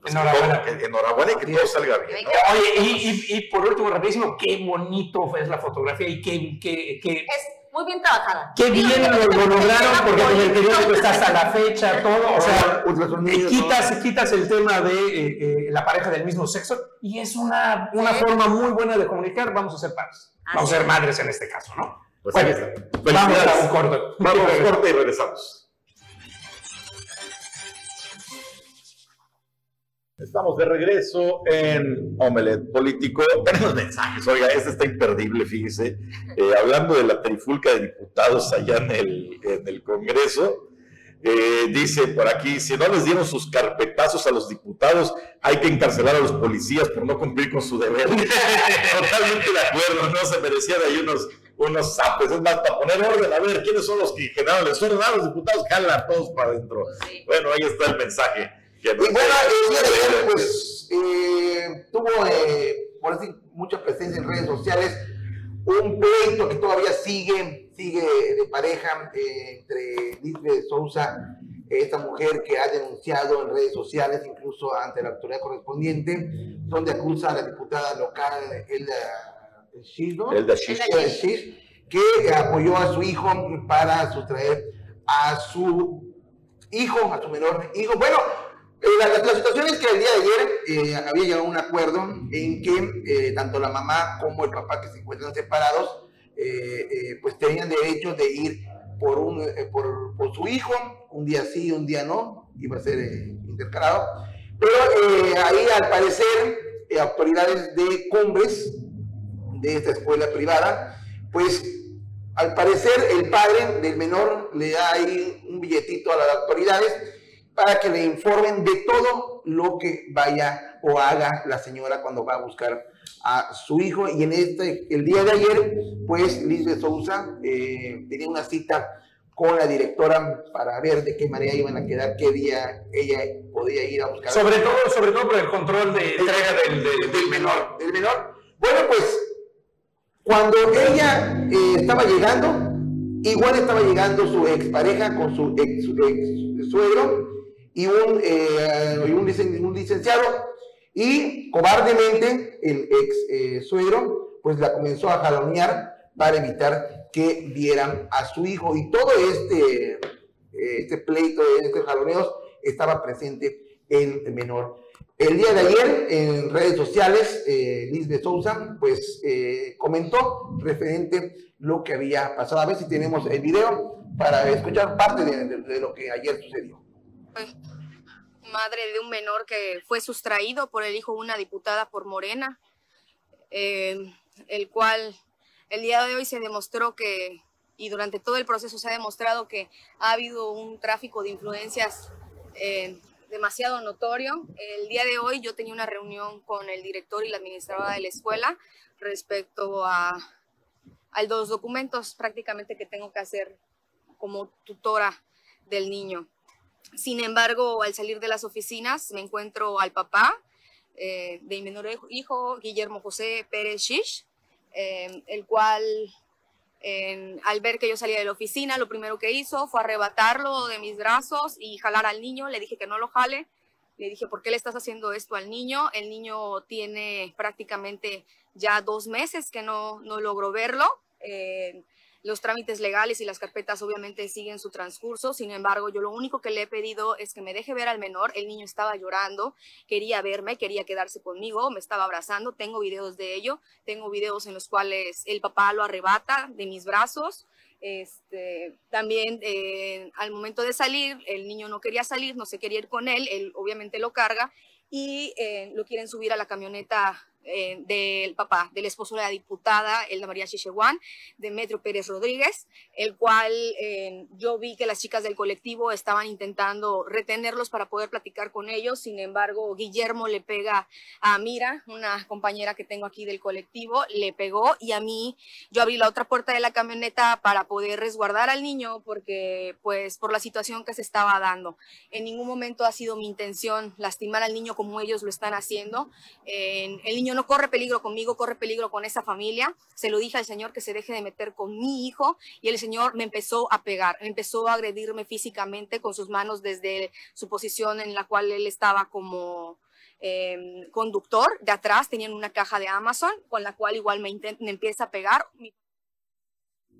Pues que Enhorabuena. todo- que- enhorabuena y que todo salga bien. ¿no? Oye, y, y- y por último, rapidísimo, qué bonito es la fotografía y qué, qué, qué, Es muy bien trabajada. qué bien lo, lo lograron, porque en el periódico está hasta la fecha, todo, o sea, eh, quitas, quitas el tema de eh, eh, la pareja del mismo sexo y es una, una forma muy buena de comunicar, vamos a ser padres, vamos a ser madres en este caso, ¿no? Pues Bueno. Vamos a un corte. Vamos a un corte y regresamos. Estamos de regreso en Omelet Político. Tenemos mensajes, oiga, este está imperdible, fíjese. Eh, hablando de la trifulca de diputados allá en el, en el Congreso, eh, dice por aquí, si no les dieron sus carpetazos a los diputados, hay que encarcelar a los policías por no cumplir con su deber. Totalmente de acuerdo, no se merecían ahí unos, unos zapes. Es más, para poner orden, a ver, ¿quiénes son los que generaron el desorden? Ah, los diputados jalan a todos para adentro. Bueno, ahí está el mensaje. Y bueno, pues, eh, tuvo, eh, por decir, mucha presencia en redes sociales, un pleito que todavía sigue, sigue de pareja eh, entre Lisbeth Sousa, esta mujer que ha denunciado en redes sociales, incluso ante la autoridad correspondiente, donde acusa a la diputada local Elda Shish, ¿no? Elda Shish. Elda Shish, que apoyó a su hijo para sustraer a su hijo, a su menor hijo. Bueno, eh, la, la- la situación es que el día de ayer eh, había llegado a un acuerdo en que eh, tanto la mamá como el papá que se encuentran separados, eh, eh, pues tenían derecho de ir por, un, eh, por, por su hijo, un día sí, un día no, iba a ser eh, intercalado. Pero eh, ahí al parecer eh, autoridades de cumbres de esta escuela privada, pues al parecer el padre del menor le da ahí un billetito a las autoridades para que le informen de todo lo que vaya o haga la señora cuando va a buscar a su hijo. Y en este, el día de ayer, pues Liz de Sousa eh, tenía una cita con la directora para ver de qué manera iban a quedar, qué día ella podía ir a buscar. Sobre todo, sobre todo por el control de entrega del, del- del menor. del menor. Bueno, pues cuando ella eh, estaba llegando, igual estaba llegando su expareja con su ex, su ex suegro y un, eh, y un, licen- un licenciado y cobardemente el ex eh, suegro pues la comenzó a jalonear para evitar que vieran a su hijo y todo este, eh, este pleito, estos jaloneos estaba presente el menor. El día de ayer, en redes sociales, eh, de Sousa, pues eh, comentó referente lo que había pasado. A ver si tenemos el video para escuchar parte de lo que ayer sucedió. Madre de un menor que fue sustraído por el hijo de una diputada por Morena, eh, el cual el día de hoy se demostró que, y durante todo el proceso se ha demostrado que ha habido un tráfico de influencias eh, demasiado notorio. El día de hoy yo tenía una reunión con el director y la administradora de la escuela respecto a, a los documentos prácticamente que tengo que hacer como tutora del niño. Sin embargo, al salir de las oficinas me encuentro al papá eh, de mi menor hijo, Guillermo José Pérez Shish, eh, el cual al ver que yo salía de la oficina, lo primero que hizo fue arrebatarlo de mis brazos y jalar al niño. Le dije que no lo jale. Le dije, ¿por qué le estás haciendo esto al niño? El niño tiene prácticamente ya dos meses que no, no logró verlo. Eh, los trámites legales y las carpetas obviamente siguen su transcurso. Sin embargo, yo lo único que le he pedido es que me deje ver al menor. El niño estaba llorando, quería verme, quería quedarse conmigo, me estaba abrazando. Tengo videos de ello. Tengo videos en los cuales el papá lo arrebata de mis brazos. Este, también eh, al momento de salir, el niño no quería salir, no se quería ir con él, él obviamente lo carga y eh, lo quieren subir a la camioneta eh, del papá, del esposo de la diputada, Elda María Chicheguán, Demetrio Pérez Rodríguez, el cual eh, yo vi que las chicas del colectivo estaban intentando retenerlos para poder platicar con ellos, sin embargo, Guillermo le pega a Mira, una compañera que tengo aquí del colectivo, le pegó y a mí yo abrí la otra puerta de la camioneta para poder resguardar al niño porque pues por la situación que se estaba dando. En ningún momento ha sido mi intención lastimar al niño como ellos lo están haciendo. Eh, el niño no corre peligro conmigo, corre peligro con esa familia. Se lo dije al señor que se deje de meter con mi hijo y el señor me empezó a pegar, empezó a agredirme físicamente con sus manos desde su posición en la cual él estaba como eh, conductor. De atrás tenían una caja de Amazon con la cual igual me, intent- me empieza a pegar.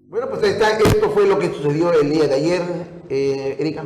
Bueno, pues ahí está, esto fue lo que sucedió el día de ayer, eh, Erika.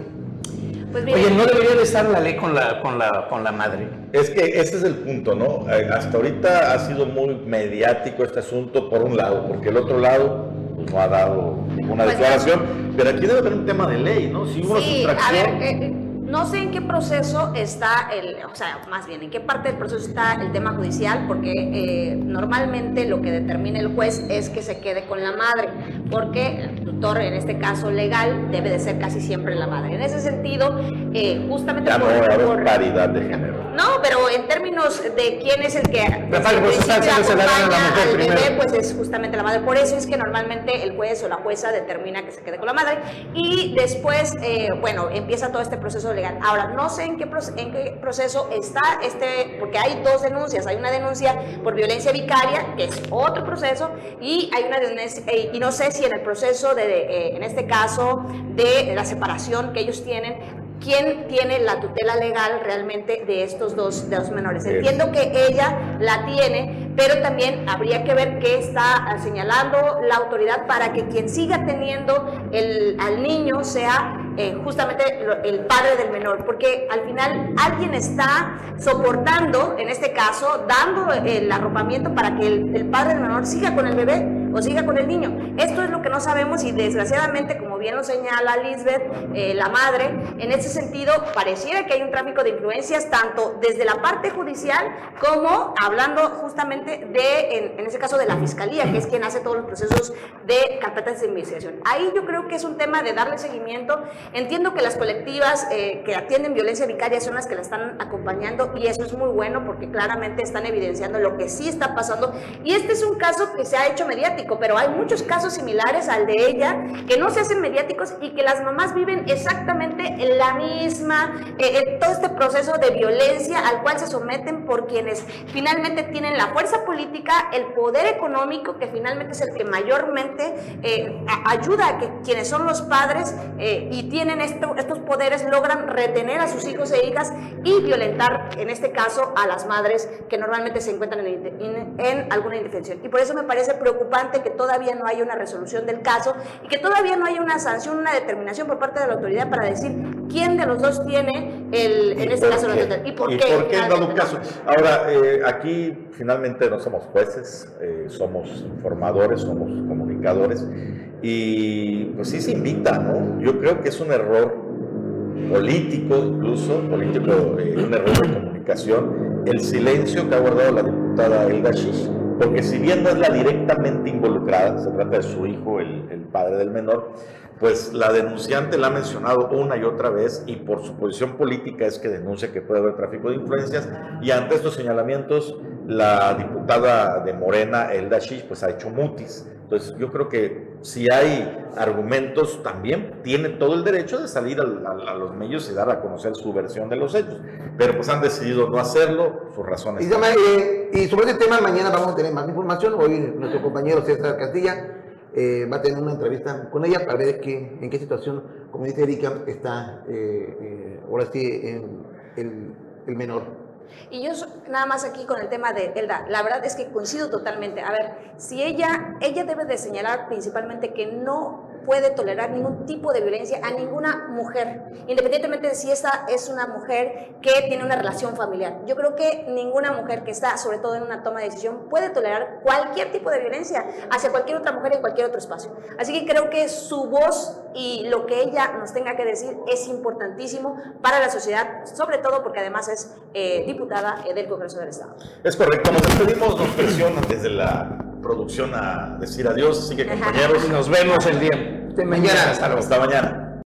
Pues Oye, no debería de estar la ley con la, con la, con la madre. Es que ese es el punto, ¿no? Eh, Hasta ahorita ha sido muy mediático este asunto por un lado, porque el otro lado pues, no ha dado ninguna Pues, declaración. Pero aquí debe haber un tema de ley, ¿no? Si hubo una Sí, a ver, eh, no sé en qué proceso está el, o sea, más bien, en qué parte del proceso está el tema judicial, porque eh, normalmente lo que determina el juez es que se quede con la madre. Porque el tutor, en este caso legal, debe de ser casi siempre la madre. En ese sentido, eh, justamente Ya no por- va a haber por- paridad de género. no, pero en términos de quién es el que el pues, se la al bebé, primero. pues es justamente la madre. Por eso es que normalmente el juez o la jueza determina que se quede con la madre y después, eh, bueno, empieza todo este proceso legal. Ahora, no sé en qué, en qué proceso está este, porque hay dos denuncias. Hay una denuncia por violencia vicaria, que es otro proceso, y hay una denuncia, y no sé si en el proceso de, eh, en este caso, de la separación que ellos tienen, quién tiene la tutela legal realmente de estos dos, de los menores. Entiendo que ella la tiene, pero también habría que ver qué está señalando la autoridad para que quien siga teniendo el, al niño sea eh, justamente el padre del menor, porque al final alguien está soportando, en este caso, dando el arropamiento para que el, el padre del menor siga con el bebé o siga con el niño. Esto es lo que no sabemos y desgraciadamente, como bien lo señala Lisbeth, eh, la madre, en ese sentido pareciera que hay un tráfico de influencias tanto desde la parte judicial como hablando justamente de, en, en ese caso, de la fiscalía, que es quien hace todos los procesos de carpetas de investigación. Ahí yo creo que es un tema de darle seguimiento. Entiendo que las colectivas eh, que atienden violencia vicaria son las que la están acompañando y eso es muy bueno porque claramente están evidenciando lo que sí está pasando. Y este es un caso que se ha hecho mediático, pero hay muchos casos similares al de ella que no se hacen mediáticos y que las mamás viven exactamente en la misma, eh, eh, todo este proceso de violencia al cual se someten por quienes finalmente tienen la fuerza política, el poder económico, que finalmente es el que mayormente eh, ayuda a que quienes son los padres eh, y tienen esto- estos poderes logran retener a sus hijos e hijas y violentar, en este caso, a las madres que normalmente se encuentran en, en- en alguna indefensión. Y por eso me parece preocupante que todavía no haya una resolución del caso y que todavía no haya una sanción, una determinación por parte de la autoridad para decir quién de los dos tiene, el, en este caso, la. ¿Y por ¿Y qué? por qué en dado caso? Ahora, eh, aquí finalmente no somos jueces, eh, somos informadores, somos comunicadores y pues sí se invita, ¿no? Yo creo que es un error político, incluso político, eh, un error de comunicación, el silencio que ha guardado la diputada Elda Shish, porque si bien no es la directamente involucrada, se trata de su hijo, el, el padre del menor, pues la denunciante la ha mencionado una y otra vez y por su posición política es que denuncia que puede haber tráfico de influencias y ante estos señalamientos la diputada de Morena, Elda Shish, pues ha hecho mutis. Entonces yo creo que si hay argumentos también tiene todo el derecho de salir al- al- a, los medios y dar a conocer su versión de los hechos, pero pues han decidido no hacerlo, sus razones. Y, eh, y sobre este tema mañana vamos a tener más información. Hoy nuestro compañero César Castilla eh, va a tener una entrevista con ella para ver qué, en qué situación, como dice Erika, está eh, eh, ahora sí en el, el menor. Y yo nada más aquí con el tema de Elda, la verdad es que coincido totalmente. A ver, si ella, ella debe de señalar principalmente que no puede tolerar ningún tipo de violencia a ninguna mujer, independientemente de si esta es una mujer que tiene una relación familiar. Yo creo que ninguna mujer que está, sobre todo en una toma de decisión, puede tolerar cualquier tipo de violencia hacia cualquier otra mujer en cualquier otro espacio. Así que creo que su voz y lo que ella nos tenga que decir es importantísimo para la sociedad, sobre todo porque además es eh, diputada eh, del Congreso del Estado. Es correcto, nos despedimos, nos presionan desde la producción a decir adiós, así que compañeros, Nos vemos el día de mañana. Hasta luego. hasta mañana.